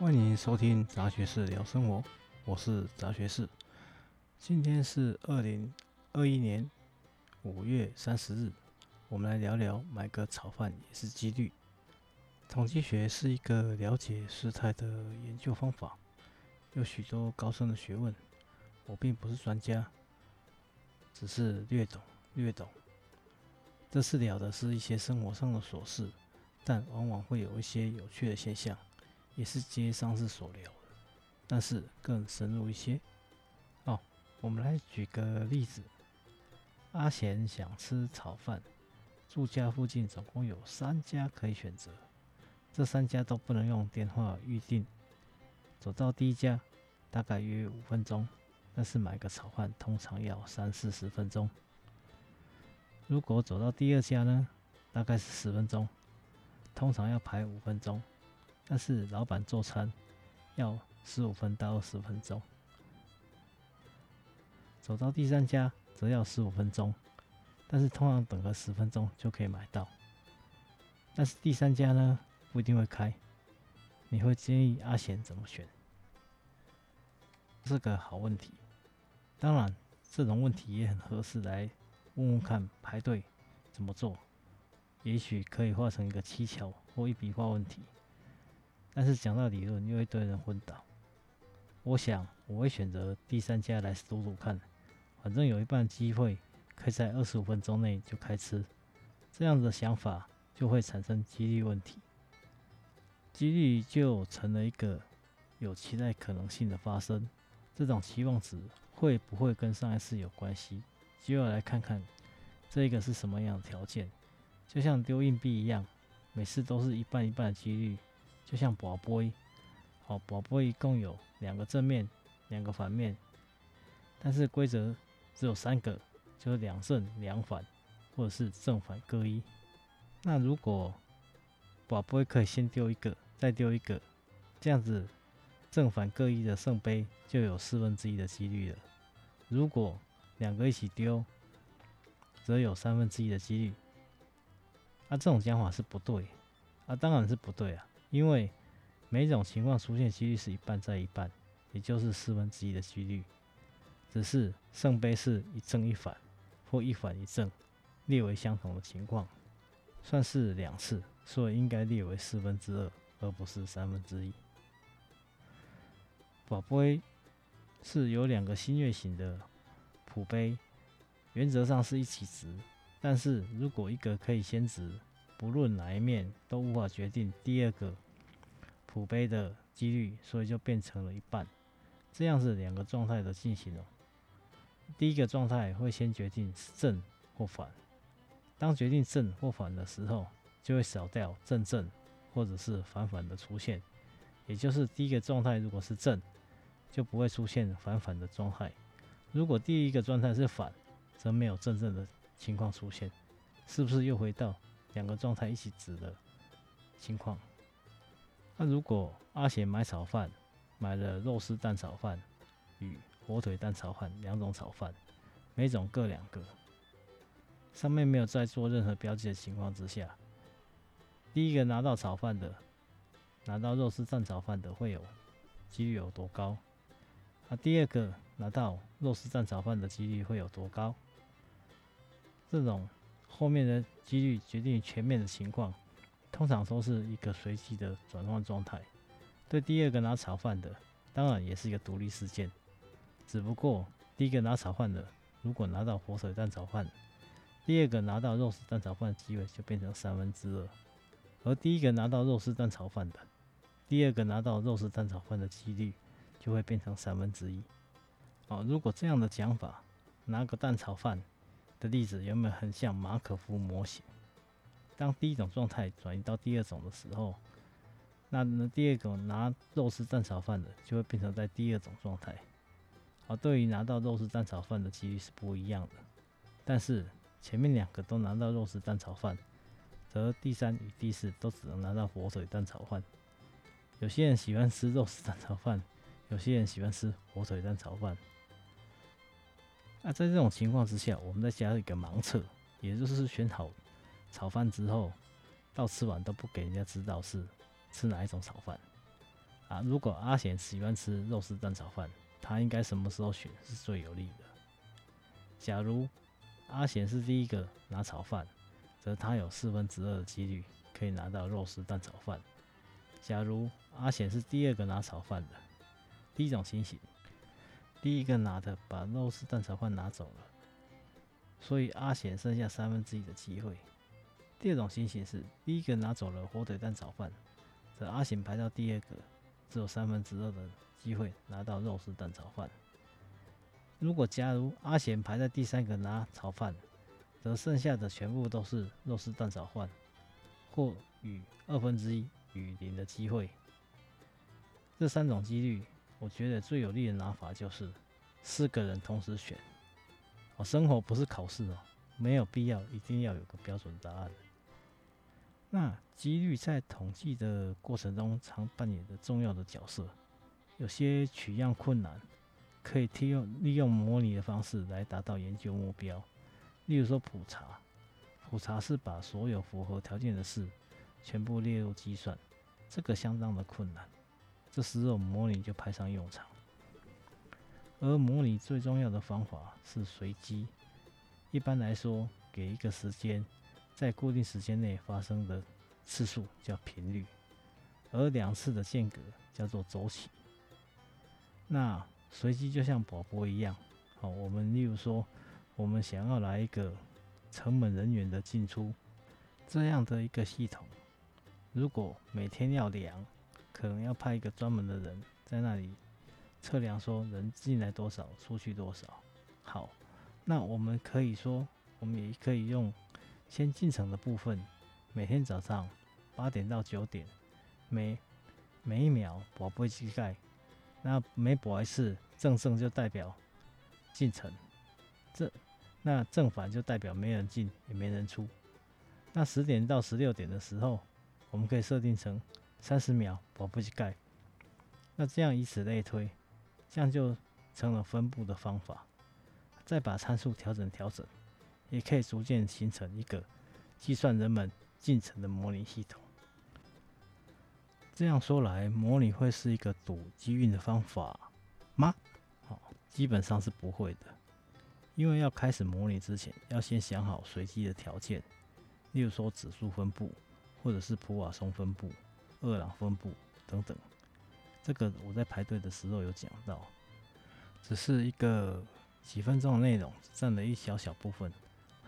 欢迎收听杂学士聊生活，我是杂学士。今天是二零二一年五月三十日，我们来聊聊买个炒饭也是几率。统计学是一个了解事态的研究方法，有许多高深的学问。我并不是专家，只是略懂略懂。这次聊的是一些生活上的琐事，但往往会有一些有趣的现象。也是接上次所聊的，但是更深入一些。哦，我们来举个例子：阿贤想吃炒饭，住家附近总共有三家可以选择，这三家都不能用电话预订。走到第一家，大概约五分钟，但是买个炒饭通常要三四十分钟。如果走到第二家呢，大概是十分钟，通常要排五分钟。但是老板做餐要十五分到二十分钟，走到第三家则要十五分钟，但是通常等个十分钟就可以买到。但是第三家呢，不一定会开，你会建议阿贤怎么选？是个好问题。当然，这种问题也很合适来问问看排队怎么做，也许可以画成一个七巧或一笔画问题。但是讲到理论，又一堆人昏倒。我想我会选择第三家来赌赌看，反正有一半机会可以在二十五分钟内就开吃。这样的想法就会产生几率问题，几率就成了一个有期待可能性的发生。这种期望值会不会跟上一次有关系？就要来看看这个是什么样的条件。就像丢硬币一样，每次都是一半一半的几率。就像宝杯，好，宝杯一共有两个正面，两个反面，但是规则只有三个，就是两正两反，或者是正反各一。那如果宝杯可以先丢一个，再丢一个，这样子正反各一的圣杯就有四分之一的几率了。如果两个一起丢，则有三分之一的几率。那、啊、这种讲法是不对，啊，当然是不对啊。因为每种情况出现几率是一半再一半，也就是四分之一的几率。只是圣杯是一正一反，或一反一正，列为相同的情况，算是两次，所以应该列为四分之二，而不是三分之一。宝杯是有两个新月形的普杯，原则上是一起值，但是如果一个可以先值。不论哪一面都无法决定第二个普杯的几率，所以就变成了一半。这样子两个状态的进行哦。第一个状态会先决定正或反，当决定正或反的时候，就会少掉正正或者是反反的出现。也就是第一个状态如果是正，就不会出现反反的状态；如果第一个状态是反，则没有正正的情况出现。是不是又回到？两个状态一起指的情况，那如果阿贤买炒饭，买了肉丝蛋炒饭与火腿蛋炒饭两种炒饭，每种各两个，上面没有再做任何标记的情况之下，第一个拿到炒饭的，拿到肉丝蛋炒饭的会有几率有多高？那第二个拿到肉丝蛋炒饭的几率会有多高？这种。后面的几率决定前面的情况，通常都是一个随机的转换状态。对第二个拿炒饭的，当然也是一个独立事件。只不过第一个拿炒饭的，如果拿到火腿蛋炒饭，第二个拿到肉丝蛋炒饭的机会就变成三分之二；而第一个拿到肉丝蛋炒饭的，第二个拿到肉丝蛋炒饭的几率就会变成三分之一。哦，如果这样的讲法，拿个蛋炒饭。的例子有没有很像马可夫模型？当第一种状态转移到第二种的时候，那那第二个拿肉丝蛋炒饭的就会变成在第二种状态。而对于拿到肉丝蛋炒饭的几率是不一样的。但是前面两个都拿到肉丝蛋炒饭，则第三与第四都只能拿到火腿蛋炒饭。有些人喜欢吃肉丝蛋炒饭，有些人喜欢吃火腿蛋炒饭。那在这种情况之下，我们再加一个盲测，也就是选好炒饭之后，到吃完都不给人家知道是吃哪一种炒饭。啊，如果阿贤喜欢吃肉丝蛋炒饭，他应该什么时候选是最有利的？假如阿贤是第一个拿炒饭，则他有四分之二的几率可以拿到肉丝蛋炒饭。假如阿贤是第二个拿炒饭的，第一种情形，第一个拿的把肉丝蛋炒饭拿走了，所以阿贤剩下三分之一的机会。第二种情形是第一个拿走了火腿蛋炒饭，则阿贤排到第二个。只有三分之二的机会拿到肉丝蛋炒饭。如果假如阿贤排在第三个拿炒饭，则剩下的全部都是肉丝蛋炒饭，或与二分之一与零的机会。这三种几率，我觉得最有利的拿法就是四个人同时选。哦，生活不是考试哦，没有必要一定要有个标准答案。那几率在统计的过程中常扮演着重要的角色。有些取样困难，可以利用利用模拟的方式来达到研究目标。例如说普查，普查是把所有符合条件的事全部列入计算，这个相当的困难。这时候模拟就派上用场。而模拟最重要的方法是随机。一般来说，给一个时间。在固定时间内发生的次数叫频率，而两次的间隔叫做周期。那随机就像赌博一样，好，我们例如说，我们想要来一个成本人员的进出这样的一个系统，如果每天要量，可能要派一个专门的人在那里测量，说人进来多少，出去多少。好，那我们可以说，我们也可以用。先进城的部分，每天早上八点到九点，每每一秒博杯机盖，那每博一次正胜就代表进城，这那正反就代表没人进也没人出。那十点到十六点的时候，我们可以设定成三十秒我不去盖，那这样以此类推，这样就成了分布的方法。再把参数调整调整。也可以逐渐形成一个计算人们进程的模拟系统。这样说来，模拟会是一个赌机运的方法吗？好，基本上是不会的，因为要开始模拟之前，要先想好随机的条件，例如说指数分布，或者是普瓦松分布、厄朗分布等等。这个我在排队的时候有讲到，只是一个几分钟的内容，占了一小小部分。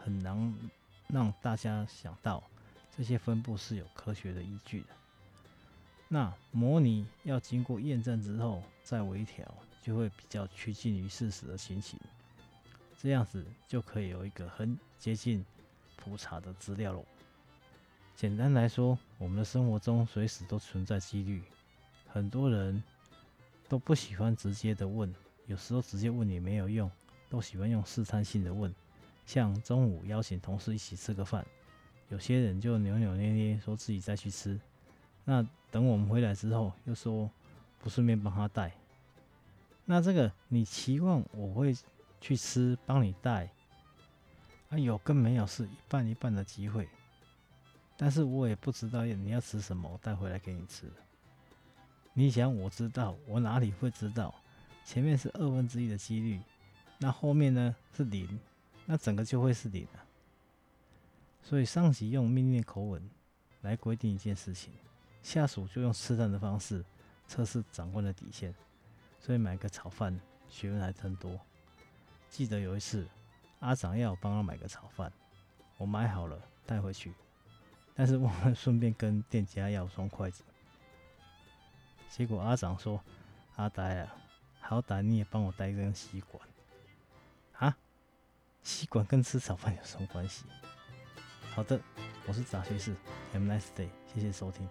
很难让大家想到这些分布是有科学的依据的。那模拟要经过验证之后再微调，就会比较趋近于事实的情形。这样子就可以有一个很接近普查的资料喽。简单来说，我们的生活中随时都存在几率。很多人都不喜欢直接的问，有时候直接问也没有用，都喜欢用试探性的问。像中午邀请同事一起吃个饭，有些人就扭扭捏捏说自己再去吃，那等我们回来之后又说不顺便帮他带，那这个你期望我会去吃帮你带，啊有跟没有是一半一半的机会，但是我也不知道你要吃什么，我带回来给你吃。你想我知道，我哪里会知道？前面是二分之一的几率，那后面呢是零。那整个就会是零了，所以上级用命令口吻来规定一件事情，下属就用试探的方式测试长官的底线，所以买个炒饭学问还真多。记得有一次，阿长要我帮他买个炒饭，我买好了带回去，但是我们顺便跟店家要双筷子，结果阿长说：“阿呆啊，好歹你也帮我带一根吸管。”啊吸管跟吃炒饭有什么关系？好的，我是杂学士，Have a nice day，谢谢收听。